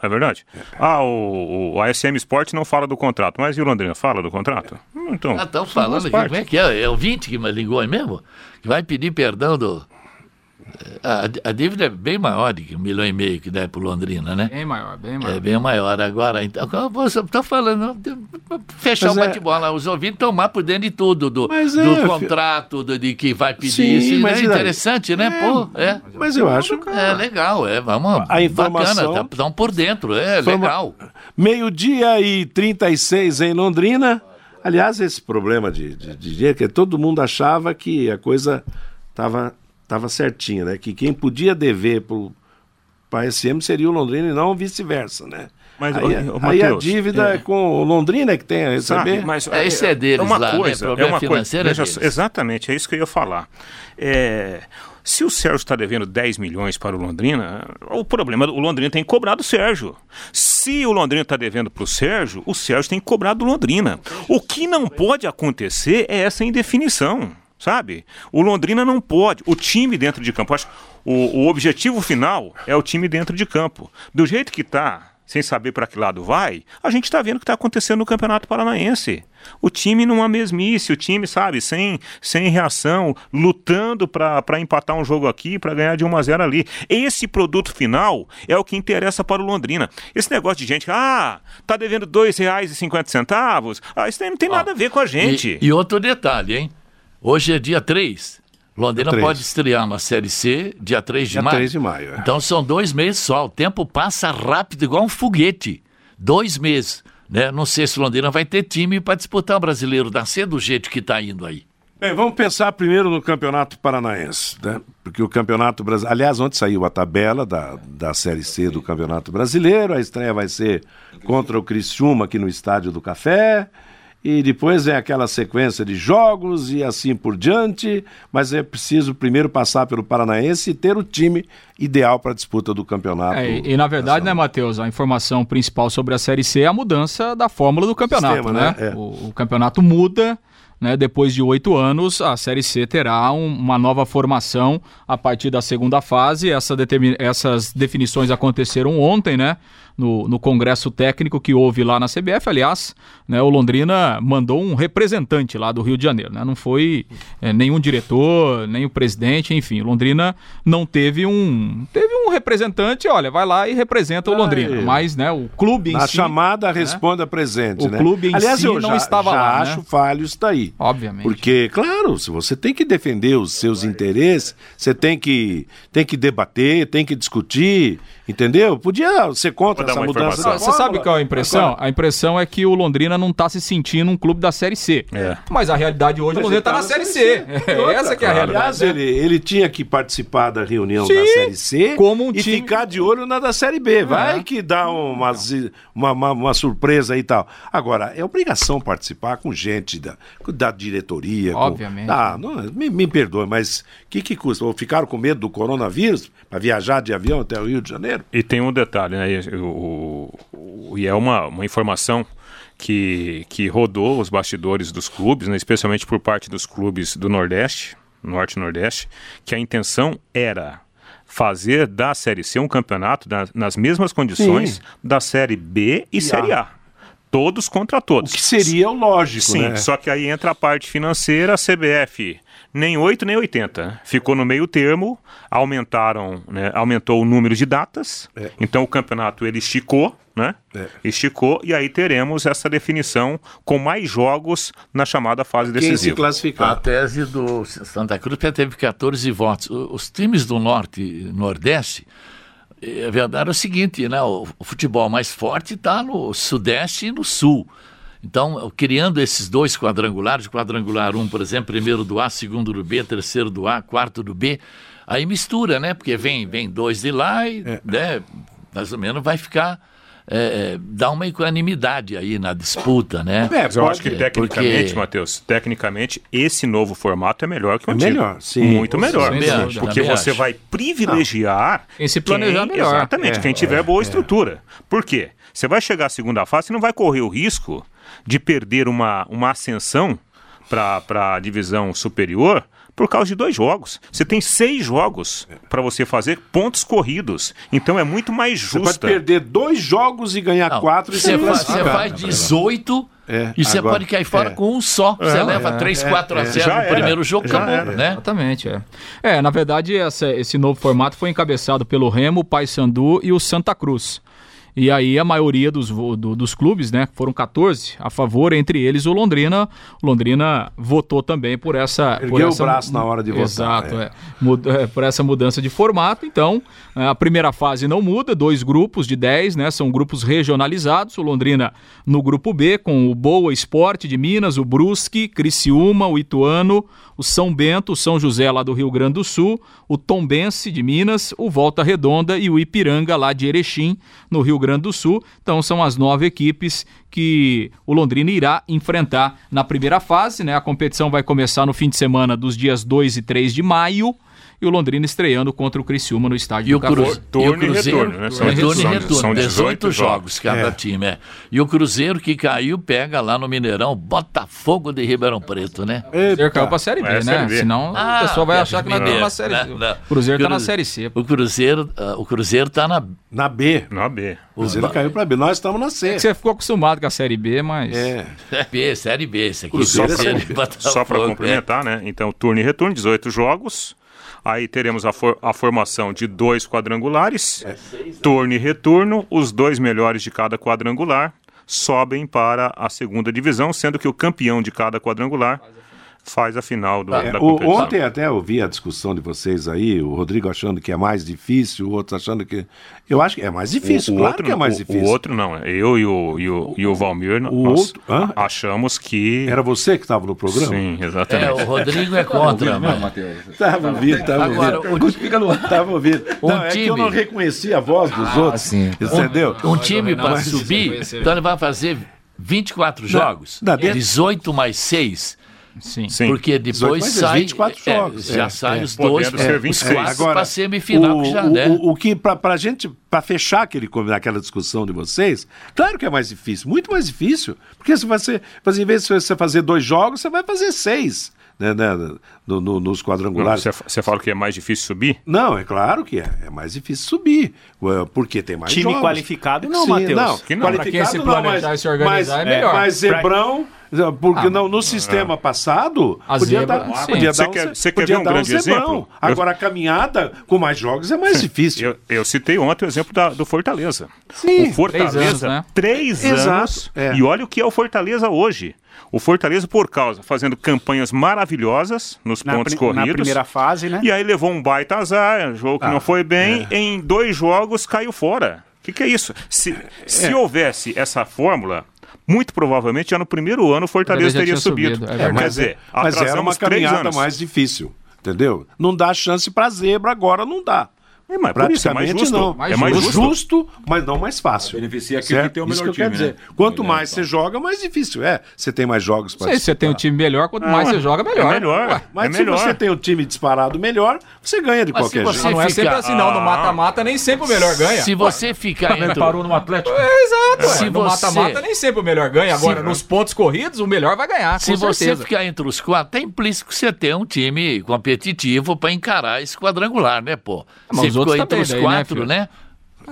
É verdade? Ah, o, o a SM Sport não fala do contrato, mas e o Londrina fala do contrato? Então, Ah, estão falando aqui, como é que é? É o 20 que ligou aí mesmo? Que vai pedir perdão do. A, a dívida é bem maior do que um milhão e meio que dá para Londrina, né? Bem maior, bem maior. É bem maior agora. Então, estou falando, fechar Mas o é- bate-bola, os ouvintes tomar por dentro de tudo, do, Mas é, do contrato, do, de que vai pedir Sim, isso. mas é e daí? interessante, né? Pô, é. Mas eu acho que É legal, é, vamos. A informação- Bacana, estão por dentro, é Informa- legal. Meio-dia e 36 em Londrina. Aliás, esse problema de, de, de dinheiro, que todo mundo achava que a coisa estava tava certinha, né? Que quem podia dever para a SM seria o Londrina e não vice-versa, né? Mas, aí, ô, ô, aí a Matheus, dívida é. é com o Londrina que tem a receber. Sabe, mas É, isso é deles uma lá, né? coisa, Problema é uma financeiro é coisa, só, Exatamente, é isso que eu ia falar. É, se o Sérgio está devendo 10 milhões para o Londrina, o problema, o Londrina tem que cobrar do Sérgio. Se o Londrina está devendo para o Sérgio, o Sérgio tem que cobrar do Londrina. O que não pode acontecer é essa indefinição. Sabe? O Londrina não pode. O time dentro de campo. Acho, o, o objetivo final é o time dentro de campo. Do jeito que está, sem saber para que lado vai, a gente está vendo o que está acontecendo no Campeonato Paranaense. O time numa mesmice, o time, sabe, sem, sem reação, lutando para empatar um jogo aqui, para ganhar de 1 a 0 ali. Esse produto final é o que interessa para o Londrina. Esse negócio de gente, ah, tá devendo R$ 2,50, ah, isso aí não tem nada a ver com a gente. E, e outro detalhe, hein? Hoje é dia 3. Londrina Dia pode estrear na Série C dia 3 de Dia maio. 3 de maio, é. Então são dois meses só. O tempo passa rápido, igual um foguete. Dois meses. Né? Não sei se Londrina vai ter time para disputar o brasileiro da C do jeito que está indo aí. Bem, vamos pensar primeiro no Campeonato Paranaense, né? Porque o Campeonato Brasileiro. Aliás, ontem saiu a tabela da, da Série C do Campeonato Brasileiro. A estreia vai ser contra o Criciúma aqui no Estádio do Café. E depois vem aquela sequência de jogos e assim por diante. Mas é preciso primeiro passar pelo Paranaense e ter o time ideal para a disputa do campeonato. É, e, na verdade, né, Matheus, a informação principal sobre a Série C é a mudança da fórmula do campeonato, Sistema, né? né? É. O, o campeonato muda, né? Depois de oito anos, a Série C terá um- uma nova formação a partir da segunda fase. Essa essas definições aconteceram ontem, né? No, no congresso técnico que houve lá na CBF. Aliás, né, o Londrina mandou um representante lá do Rio de Janeiro, né? Não foi é, nenhum diretor, nem o presidente, enfim. Londrina não teve um. Teve um representante, olha, vai lá e representa o Londrina. Mas, né, o clube em si. chamada, responda presente, O né? clube em Aliás, si eu não já, estava já lá, né? acho falho isso daí. Obviamente. Porque, claro, se você tem que defender os seus interesses, você tem que, tem que debater, tem que discutir. Entendeu? Podia ser contra Vou essa mudança. informação. da Você sabe qual é a impressão? Agora, A impressão é que o Londrina não tá se sentindo um clube da Série C. É. Mas a realidade hoje, o Mas Londrina ele tá na na Série C. C. É essa que é a Aliás, realidade. né? ele, ele tinha que participar da reunião Sim, da Série C como um e time. É. ficar de olho na da Série B. Vai que dá uma, uma, uma, uma surpresa aí e tal. Agora, é obrigação participar com gente da, da diretoria. com- Obviamente. Ah, não, me, me perdoe, mas o que, que custa? Ou Ficaram com medo do coronavírus para viajar de avião até o Rio de Janeiro? E tem um detalhe, né? E, o- o- e é uma, uma informação que, que rodou os bastidores dos clubes, né? especialmente por parte dos clubes do Nordeste, Norte e Nordeste, que a intenção era fazer da Série C um campeonato da- nas mesmas condições Sim. da Série B e, Série A. Todos contra O todos. que seria o lógico, Sim, né? só que aí entra a parte financeira, a CBF nem 8 nem 80. Ficou no meio termo, aumentaram, né, aumentou o número de datas, então o campeonato ele esticou, né? É. Esticou e aí teremos essa definição com mais jogos na chamada fase Quem se decisiva. A classificar. tese do Santa Cruz já teve 14 votos. Os times do Norte e Nordeste, eh, a verdade é o seguinte, né? O, o futebol mais forte está no Sudeste e no Sul. Então, criando esses dois quadrangulares, quadrangular 1, por exemplo, primeiro do A, segundo do B, terceiro do A, quarto do B, aí mistura, né? Porque vem, vem dois de lá e, né, mais ou menos vai ficar. eh, eh, dá uma equanimidade aí na disputa, né? É, eu acho que tecnicamente, porque- Matheus, tecnicamente, esse novo formato é melhor que o É antigo. melhor, sim. Muito melhor. Dúvida, Porque você acho. vai privilegiar Quem se planejar melhor. Exatamente, É, quem tiver boa estrutura. Por quê? Você vai chegar à segunda fase e não vai correr o risco de perder uma, uma ascensão para a divisão superior por causa de dois jogos. Você tem seis jogos para você fazer pontos corridos. Então é muito mais Você pode perder dois jogos e ganhar Não, quatro e você ser fa- Você faz 18 É, e você agora- pode cair fora é. com um só. Você leva 3, 4 a 0 Já no era. primeiro jogo, acabou, era. né? Exatamente, é. É, na verdade, essa- esse novo formato foi encabeçado pelo Remo, o Paysandu e o Santa Cruz. E aí a maioria dos, do- dos clubes, né, foram 14 a favor, entre eles o Londrina. O Londrina votou também por essa... por Ergueu o essa braço na hora de votar, Exato, é. é. Mud- é, por essa mudança de formato. Então, a primeira fase não muda, dois grupos de 10, né, são grupos regionalizados. O Londrina no grupo B, com o Boa Esporte de Minas, o Brusque, Criciúma, o Ituano, o São Bento, o São José lá do Rio Grande do Sul, o Tombense de Minas, o Volta Redonda e o Ipiranga lá de Erechim, no Rio Grande do Sul. Então são as nove equipes que o Londrina irá enfrentar na primeira fase, né? A competição vai começar no fim de semana dos dias 2 e 3 de maio. E o Londrina estreando contra o Criciúma no estádio E o, do Café. E o Cruzeiro, retorno, né? São é, turno e são- retorno, são 18 18 jogos cada É. time, é. E o Cruzeiro que caiu pega lá no Mineirão, Botafogo de Ribeirão Preto, né? Cruzeiro caiu pra Série B, É, né? Série B. Senão Ah, o pessoal vai é, achar que nós estamos na Série? C. Não. O Cruzeiro tá na Série C. O Cruzeiro, ah, o Cruzeiro tá na Na B. Na B. O Cruzeiro caiu pra B. Nós estamos na C. Você ficou acostumado com a Série B, mas... É. B, Série B, esse aqui. Cruzeiro é e B. Botafogo, Só para é. complementar, né? Então, turno e retorno, 18 jogos. Aí teremos a, for- a formação de dois quadrangulares. Turno e retorno, os dois melhores de cada quadrangular sobem para a segunda divisão, sendo que o campeão de cada quadrangular faz a final do, É, da o- competição. ontem até eu vi a discussão de vocês aí, o Rodrigo achando que é mais difícil, o outro achando que. Eu acho que é mais difícil, o, o claro outro, que é mais o- difícil. O outro não, é eu e o, e o, e o Valmir, nós outro- hã? achamos que... Era você que estava no programa? Sim, É, exatamente. o Rodrigo é contra, mas... Estava ouvindo, estava Agora, ouvindo. Estava ouvindo. Um Não, é que eu time- não reconheci a voz dos outros. sim. Entendeu? Um time para subir, então ele vai fazer 24 jogos. não, dentro- 18 mais 6. Sim. Sim. Porque 18 depois mais sai. 24 é, jogos. já É, saem é. os dois, os 26. quatro Agora, para semifinal, o, que já, o, né? o, o que, pra, pra gente, pra fechar aquele, naquela discussão de vocês, claro que é mais difícil, muito mais difícil. Porque se você, em vez de você fazer dois jogos, você vai fazer seis, né, né, no- no- nos quadrangulares. Você você fala que é mais difícil subir? Não, é claro que é. É mais difícil subir. Porque tem mais Time jogos. qualificado não, Matheus. Não, Que não. qualificado Pra quem se não, planejar mas, e se organizar mas, é melhor. Mas Zebrão, Porque Ah, no, no sistema passado, A podia zebra, dar, sim. podia Você dar um, quer- ze- você quer podia ver um dar grande zebrão. exemplo? Agora, a caminhada com mais jogos é mais difícil. Eu, eu citei ontem o exemplo da- do Fortaleza. Sim. o Fortaleza, Três anos, né? três Exato, anos. é. E olha o que é o Fortaleza hoje. O Fortaleza, por causa, fazendo campanhas maravilhosas nos Na, pontos pri- na corridos. primeira fase, né? E aí levou um baita azar, um jogo que Ah, não foi bem, é. em dois jogos caiu fora. O que, que é isso? Se, se houvesse essa fórmula, muito provavelmente já no primeiro ano o Fortaleza teria subido. subido, é Quer verdade. dizer, Mas era uma caminhada mais difícil. Entendeu? Não dá chance pra zebra agora, não dá. É, mas por isso é mais Praticamente justo. não. Mais é mais justo. justo. mas não mais fácil. Beneficia aquele Certo? que tem o melhor que time, dizer. né? Quanto Melhor, mais então. você joga, mais difícil é. Você tem mais jogos para se você tem um time melhor, quanto mais você joga, melhor. É melhor. Ué, Mas é se melhor. você tem um time disparado melhor, você ganha de Mas qualquer jeito. não é fica- sempre assim, não. No mata-mata, nem sempre o melhor ganha. Se você ficar Ele entre... parou no Atlético. É, exato. Se. No você- mata-mata, nem sempre o melhor ganha. Agora, Se- nos pontos corridos, o melhor vai ganhar, Se você ficar entre os quatro, é implícito que você tem um time competitivo para encarar esse quadrangular, né, pô? Mas outros entre também os daí, né, quatro, né?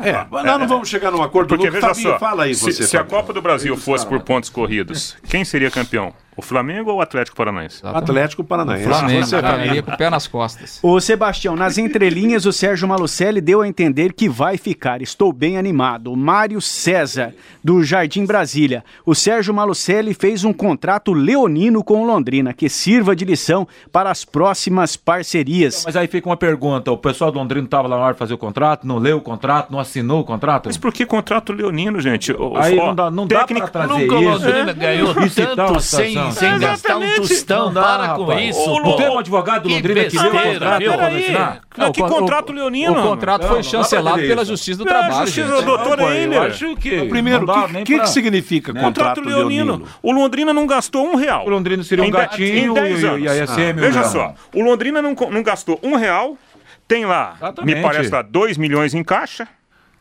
É, mas nós não vamos chegar num acordo Porque veja Fabinho, só, fala aí se, você. se a. Copa do Brasil fosse por pontos corridos, quem seria campeão? O Flamengo ou o Atlético Paranaense? Atlético Paranaense. Flamengo, Você, cara, Fabinho. ali com o pé nas costas. Ô Sebastião, nas entrelinhas o Sérgio Malucelli deu a entender que vai ficar. Estou bem animado. O Mário César, do Jardim Brasília. O Sérgio Malucelli fez um contrato leonino com o Londrina, que sirva de lição para as próximas parcerias. Mas aí fica uma pergunta: o pessoal do Londrina estava lá na hora de fazer o contrato, não leu o contrato, não assinou o contrato? Mas por que contrato leonino, gente? O- Aí ó, não dá, não dá técnico- pra trazer Nunca o isso. Londrina ganhou tanto sem, situação. sem gastar um Exatamente. tostão. Não dá, Para com rapaz. isso. Ô, Não pô. tem um advogado do Que Londrina que leu o contrato viu? pra Peraí. assinar? Não, que o- contrato o- leonino? O contrato Não, foi não chancelado pela isso. Justiça do Trabalho, Justiça gente. do doutor Não, pô, Eiler. Eu acho que. Primeiro, não o que, que, pra- que significa né? contrato, Contrato leonino. O Londrina não gastou um real. O Londrina seria um gatinho em 10 e- anos. e a SM um Veja só, o Londrina não, não gastou um real, tem lá, Exatamente. me parece lá, 2 milhões em caixa.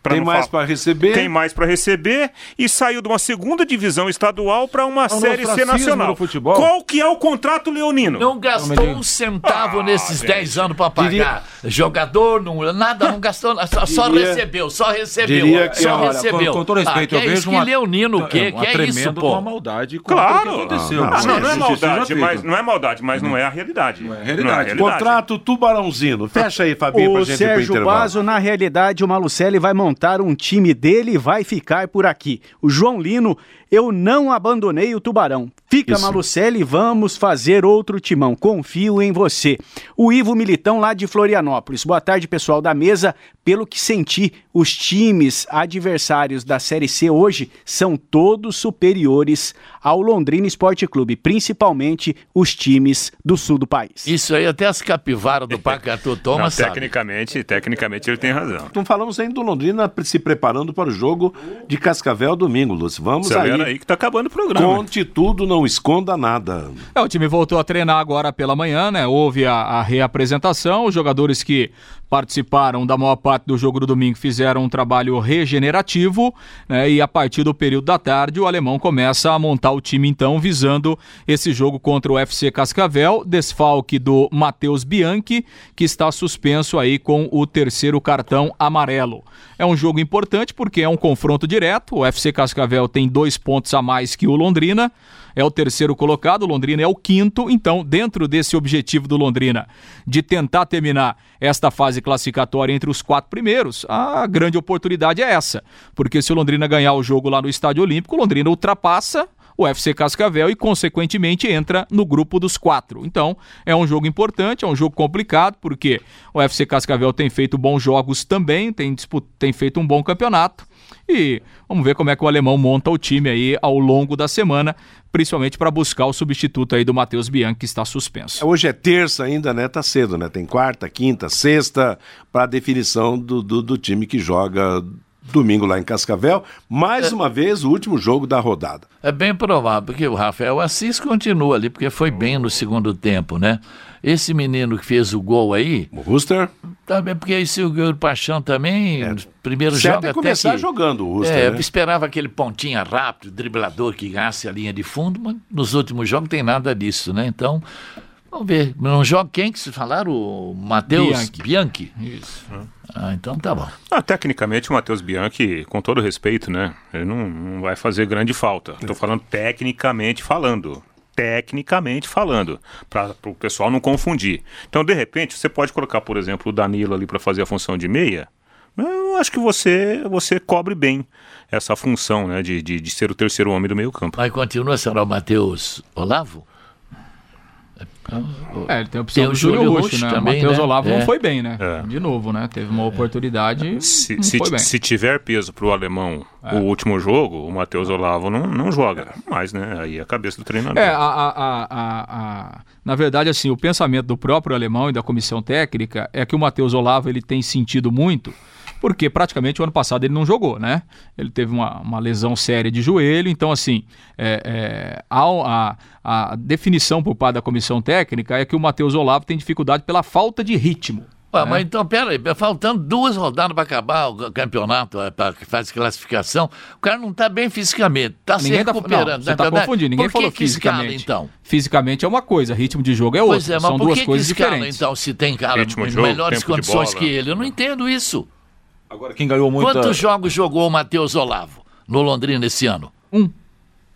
Pra Tem não mais para receber? Tem mais para receber e saiu de uma segunda divisão estadual para uma É série C nacional. no futebol. Qual que é o contrato leonino? Não gastou um centavo nesses 10 anos para pagar. Jogador, não, nada, não gastou, só, só Diria- recebeu, só recebeu. diria que, só olha, recebeu. com- com todo respeito, ah, eu que é vejo isso, uma- que leonino, o quê? uma Que é isso, pô? uma maldade Claro. o que aconteceu. Ah, não, não é maldade, seja mas não é maldade, mas não é a realidade. Não é a realidade. Contrato Tubarãozino. Fecha aí, Fabinho, pra O gente ir pro Sérgio. Basso, na realidade, o Malucelli vai montar um time dele vai ficar por aqui. O João Lino, eu não abandonei o Tubarão. Fica, Isso. Malucelli, vamos fazer outro timão. Confio em você. O Ivo Militão, lá de Florianópolis. Boa tarde, pessoal da mesa. Pelo que senti, os times adversários da Série C hoje são todos superiores ao Londrina Esporte Clube, principalmente os times do sul do país. Isso aí até as capivaras do Pacatu Não, Thomas sabe. tecnicamente, tecnicamente ele tem razão. Não falamos ainda do Londrina se preparando para o jogo de Cascavel domingo, Lúcio. Vamos Acelera aí. aí que tá acabando o programa. Conte tudo, não esconda nada. É, o time voltou a treinar agora pela manhã, né? Houve a, a reapresentação. Os jogadores que participaram da maior parte do jogo do domingo fizeram um trabalho regenerativo, né? E a partir do período da tarde, o alemão começa a montar o time, então, visando esse jogo contra o FC Cascavel. Desfalque do Matheus Bianchi, que está suspenso aí com o terceiro cartão amarelo. É um jogo importante porque é um confronto direto. O FC Cascavel tem dois pontos a mais que o Londrina é o terceiro colocado, o Londrina é o quinto, então, dentro desse objetivo do Londrina de tentar terminar esta fase classificatória entre os quatro primeiros, a grande oportunidade é essa. Porque se o Londrina ganhar o jogo lá no Estádio Olímpico, o Londrina ultrapassa o FC Cascavel e, consequentemente, entra no grupo dos quatro. Então, é um jogo importante, é um jogo complicado, porque o FC Cascavel tem feito bons jogos também, tem, tem feito um bom campeonato. E vamos ver como é que o alemão monta o time aí ao longo da semana, principalmente para buscar o substituto aí do Matheus Bianchi, que está suspenso. Hoje é terça ainda, né? Tá cedo, né? Tem quarta, quinta, sexta para a definição do, do, do time que joga domingo lá em Cascavel. Mais uma vez, o último jogo da rodada. É bem provável, porque o Rafael Assis continua ali, porque foi bem no segundo tempo, né? Esse menino que fez o gol aí, O Rooster também, porque esse o Guilherme Paixão também, nos primeiros certo jogos é até começar que... jogando o Rooster, É, né? eu esperava aquele pontinha rápido, driblador que gasse a linha de fundo, mas nos últimos jogos não tem nada disso, né? Então, Vamos ver. Não joga quem que se falaram? O Matheus Bianchi. Bianchi? Isso. Ah, então tá bom. Ah, tecnicamente, o Matheus Bianchi, com todo respeito, né? Ele não, não vai fazer grande falta. Estou falando tecnicamente falando. Tecnicamente falando, para o pessoal não confundir. Então, de repente, você pode colocar, por exemplo, o Danilo ali para fazer a função de meia. Eu acho que você você cobre bem essa função, né? De, de, de ser o terceiro homem do meio campo. Mas continua, será o Matheus Olavo? É, ele tem a opção Tem o do Júlio Júlio Rush, né? também, o Matheus né? Olavo É. não foi bem, né? É. De novo, né? Teve uma oportunidade Se, não se, foi bem. se tiver peso para o alemão o último jogo, o Matheus Olavo não, não joga. Mas, né? Aí é a cabeça do treinador. É, a, a- a- a- a- na verdade, assim, o pensamento do próprio alemão e da comissão técnica é que o Matheus Olavo ele tem sentido muito, porque praticamente o ano passado ele não jogou, né? Ele teve uma, uma lesão séria de joelho, então, assim, é, é, ao- a, a definição por parte da comissão técnica é que o Matheus Olavo tem dificuldade pela falta de ritmo. Ué, Mas então, peraí, faltando duas rodadas para acabar o campeonato, para fazer classificação, o cara não está bem fisicamente, está se Ninguém tá, recuperando. não, você tá tá entendendo? confundindo, ninguém por que falou que escala, fisicamente. então? Fisicamente é uma coisa, ritmo de jogo é outra. Pois é, mas São por duas que, coisas que escala, diferentes. então, se tem cara Ritmo em de jogo, melhores condições bola. que ele? Eu não entendo isso. Agora, quem ganhou muito. Quantos jogos jogou o Matheus Olavo no Londrina esse ano? Um.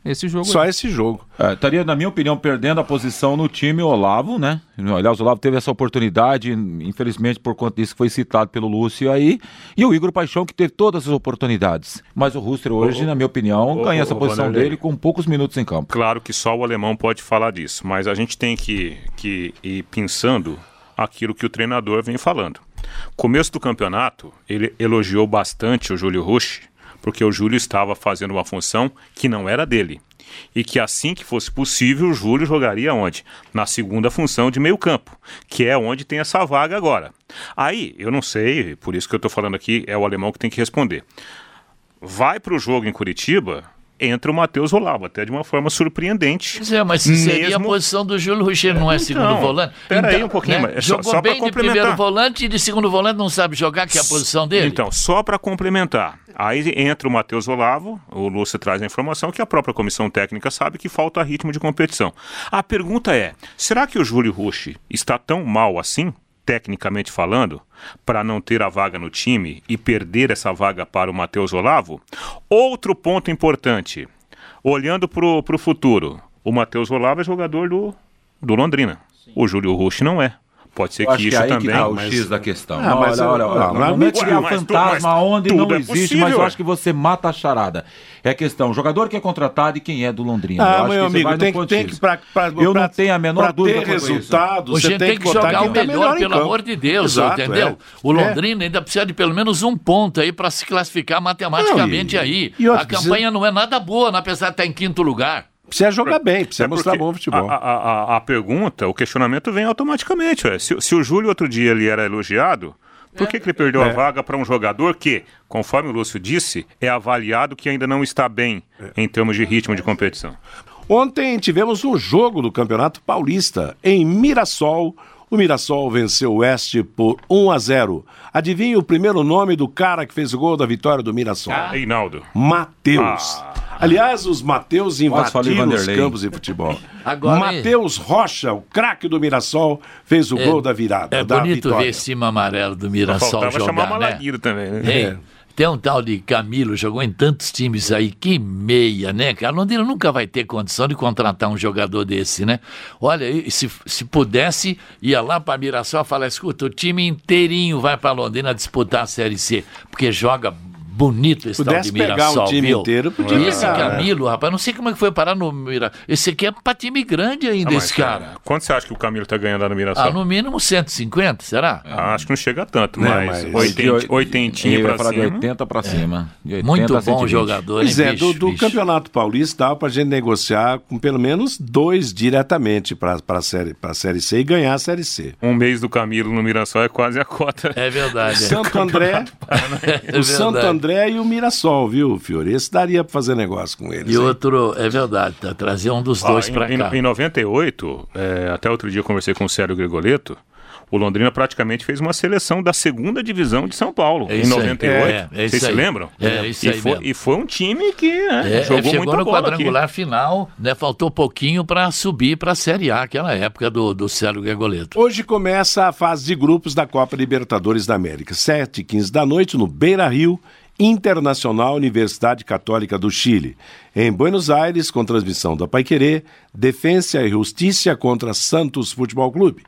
Esse jogo Só esse jogo. É, estaria, na minha opinião, perdendo a posição no time Olavo, né? Aliás, o Olavo teve essa oportunidade, infelizmente, por conta disso que foi citado pelo Lúcio aí. E o Igor Paixão, que teve todas as oportunidades. Mas o Ruster hoje, na minha opinião, ganha essa posição dele com poucos minutos em campo. Claro que só o alemão pode falar disso, mas a gente tem que, que ir pensando aquilo que o treinador vem falando. Começo do campeonato, ele elogiou bastante o Júlio Rush, porque o Júlio estava fazendo uma função que não era dele. E que assim que fosse possível, o Júlio jogaria onde? Na segunda função de meio campo, que é onde tem essa vaga agora. Aí, eu não sei, por isso que eu estou falando aqui, é o alemão que tem que responder vai para o jogo em Curitiba, entra o Matheus Olavo, até de uma forma surpreendente. Pois é, mas seria a Mesmo- posição do Júlio Rocher, não é Então, segundo volante? pera aí um pouquinho, mas é só- Jogou só bem de primeiro volante e de segundo volante não sabe jogar, que é a posição dele? Então, só para complementar, aí entra o Matheus Olavo, o Lúcio traz a informação que a própria comissão técnica sabe que falta ritmo de competição. A pergunta é, será que o Júlio Rushi está tão mal assim, tecnicamente falando, para não ter a vaga no time e perder essa vaga para o Matheus Olavo? Outro ponto importante, olhando para o futuro, o Matheus Olavo é jogador do, do Londrina, o Júlio Rushi não é. Pode ser Eu acho que que isso aí também... que tá o mas- X da questão. Ah, mas olha, eu- olha, olha, não, não, mas não é me- criar Ué, mas tu- fantasma mas onde não é existe, possível, mas eu acho que você mata a charada. É a questão, jogador que é contratado e quem é do Londrina. Eu Ah, acho meu que você amigo, vai no tem que, tem que pra, pra, Eu pra- não tenho a menor pra dúvida ter quanto a isso. resultados, O você gente tem que, jogar o tá melhor, pelo amor de Deus, entendeu? é. O É. Londrina ainda precisa de pelo menos um ponto aí para se classificar matematicamente Não, e- aí. a campanha não é nada boa, né, apesar de estar em quinto lugar. Precisa jogar bem, precisa É mostrar bom futebol. A, a- a- a pergunta, o questionamento vem automaticamente. ué. Se, se o Júlio outro dia ele era elogiado, por que, que ele perdeu a É. vaga para um jogador que, conforme o Lúcio disse, é avaliado que ainda não está bem em termos de ritmo de competição? Ontem tivemos um jogo do Campeonato Paulista em Mirassol. O Mirassol venceu o Oeste por 1 a 0. Adivinha o primeiro nome do cara que fez o gol da vitória do Mirassol? Reinaldo. Matheus. Aliás, os Mateus invadiram os campos de futebol. Agora, Matheus Rocha, o craque do Mirassol, fez o gol da virada, É da bonito vitória. ver esse time amarelo do Mirassol faltava chamar jogar, né? Também. né? Tem, É. tem um tal de Camilo, jogou em tantos times aí, que meia, né, cara? Londrina nunca vai ter condição de contratar um jogador desse, né? Olha, se, se pudesse, ia lá para Mirassol e falar, escuta, o time inteirinho vai para Londrina disputar a Série C, porque joga bonito esse tal Pudesse de pegar Mirassol, um time viu? inteiro, podia E esse pegar, né? Camilo, rapaz, não sei como é que foi parar no Mirassol. Esse aqui é para time grande ainda, Ah, mas, esse cara. Quanto você acha que o Camilo está ganhando lá no Mirassol? Ah, no mínimo 150, será? Ah, acho que não chega tanto, Não, mas, mas- oiten- De- oitentinha eu ia pra falar de cima. 80 pra cima. De 80 Muito bom 120. jogador, Pois hein, é, bicho, do, do bicho. Campeonato Paulista dava pra gente negociar com pelo menos dois diretamente para a série, pra série C e ganhar a Série C. Um mês do Camilo no Mirassol é quase a cota. É verdade. é. Santo André, É o Santo verdade. André e o Mirassol, viu, Fiore? Esse daria pra fazer negócio com eles. E hein? outro, é verdade, tá, trazer um dos Ó, dois em- cá. em 98, é, até outro dia eu conversei com o Célio Gregoleto, o Londrina praticamente fez uma seleção da segunda divisão de São Paulo, É em isso aí. 98. É, é Vocês se lembram? É, isso e aí foi, mesmo. E foi um time que né, É, jogou chegou muita no bola aqui. quadrangular final, né? Faltou pouquinho para subir para a Série A, aquela época do, do Célio Gagoleto. Hoje começa a fase de grupos da Copa Libertadores da América. 7 e 15 da noite no Beira Rio, Internacional Universidade Católica do Chile. Em Buenos Aires, com transmissão da Paiquerê, Defensa e Justiça contra Santos Futebol Clube.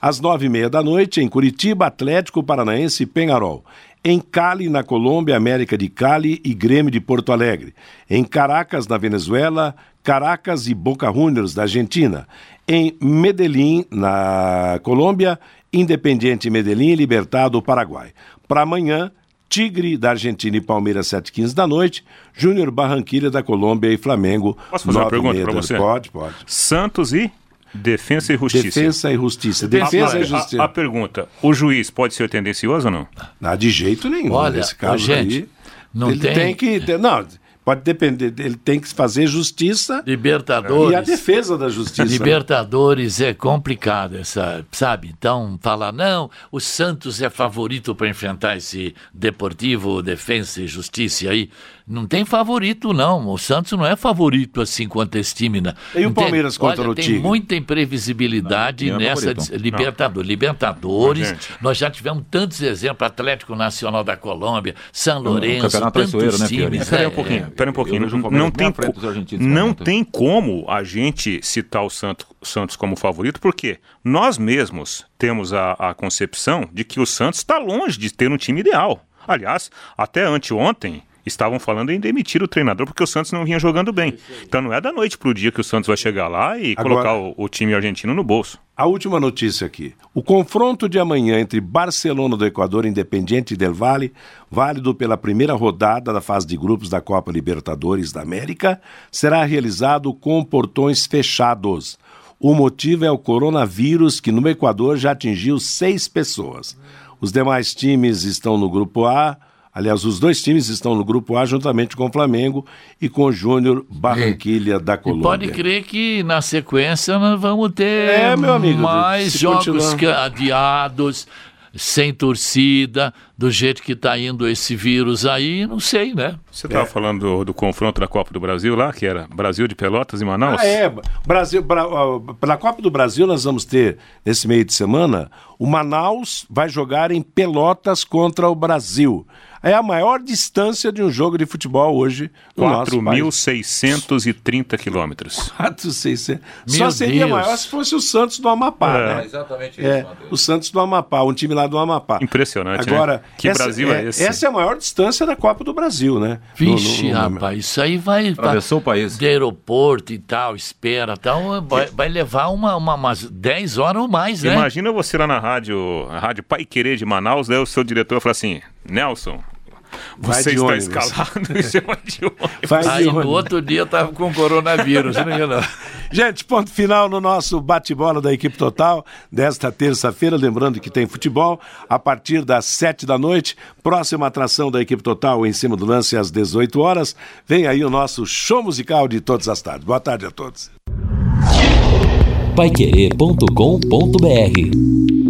Às nove e meia da noite, em Curitiba, Atlético Paranaense e Penharol. Em Cali, na Colômbia, América de Cali e Grêmio de Porto Alegre. Em Caracas, na Venezuela, Caracas e Boca Juniors, da Argentina. Em Medellín, na Colômbia, Independiente Medellín e Libertado, Paraguai. Para amanhã, Tigre da Argentina e Palmeiras, 7h15 da noite. Júnior Barranquilha da Colômbia e Flamengo. Posso fazer uma 9h30 pergunta para você? Pode, pode. Santos e Defensa e Justiça. Defesa e Justiça. Defesa a, e Justiça. A, a pergunta: o juiz pode ser tendencioso ou não? Ah, de jeito nenhum. Olha, nesse caso gente, aí, não ele tem- tem... que ter, não, pode depender, ele tem que fazer justiça Libertadores. e a defesa da justiça. Libertadores é complicado, essa, sabe? Então, falar, não, o Santos é favorito para enfrentar esse Deportivo, Defensa e Justiça aí. Não tem favorito, não. O Santos não é favorito assim quanto esse time. Né? E o Não tem- Palmeiras contra Olha, o tem Tigre? muita imprevisibilidade Não, é nessa favorito. dis- Libertadores. Libertadores, nós já tivemos tantos exemplos, Atlético Nacional da Colômbia, São Lourenço, campeonato tantos né, times. Espera aí É, um pouquinho, é. espera um pouquinho. Eu o Não, Palmeiras tem, co- argentinos não tem como a gente citar o Santos, Santos como favorito, porque nós mesmos temos a, a concepção de que o Santos está longe de ter um time ideal. Aliás, até anteontem estavam falando em demitir o treinador porque o Santos não vinha jogando bem. Então não é da noite para o dia que o Santos vai chegar lá e Agora- colocar o, o time argentino no bolso. A última notícia aqui. O confronto de amanhã entre Barcelona do Equador e Independiente del Valle, válido pela primeira rodada da fase de grupos da Copa Libertadores da América, será realizado com portões fechados. O motivo é o coronavírus, que no Equador já atingiu seis pessoas. Os demais times estão no grupo A. Aliás, os dois times estão no grupo A juntamente com o Flamengo e com o Júnior Barranquilha da E Colômbia. pode crer que na sequência nós vamos ter É, meu amigo, mais jogos adiados, sem torcida, do jeito que está indo esse vírus aí, não sei, né? Você estava falando do, do confronto da Copa do Brasil lá, que era Brasil de Pelotas e Manaus? Ah, é. Brasil, Bra, pela Copa do Brasil, nós vamos ter, nesse meio de semana, o Manaus vai jogar em Pelotas contra o Brasil. É a maior distância de um jogo de futebol hoje no nosso país. 4.630 quilômetros. 4.600. Só seria Deus. maior se fosse o Santos do Amapá, É. né? exatamente isso, É, Matheus. o Santos do Amapá, um time lá do Amapá. Impressionante, né? Agora, Que essa, Brasil é esse? Essa é a maior distância da Copa do Brasil, né? No- no- Vixe, no- rapaz, isso aí vai. Atravessou o país. De aeroporto e tal, espera tal, vai, vai levar uma, uma, umas 10 horas ou mais, né? Imagina você lá na rádio, a rádio Pai Querer de Manaus, daí o seu diretor fala assim, Nelson, Vai você de está ônibus." escalado e você vai de ônibus. Vai de Aí no outro dia eu tava com coronavírus, não é não? Gente, ponto final no nosso bate-bola da equipe total desta terça-feira. Lembrando que tem futebol a partir das sete da noite. Próxima atração da equipe total em cima do lance às 18 horas. Vem aí o nosso show musical de todas as tardes. Boa tarde a todos. Paiquerê.com.br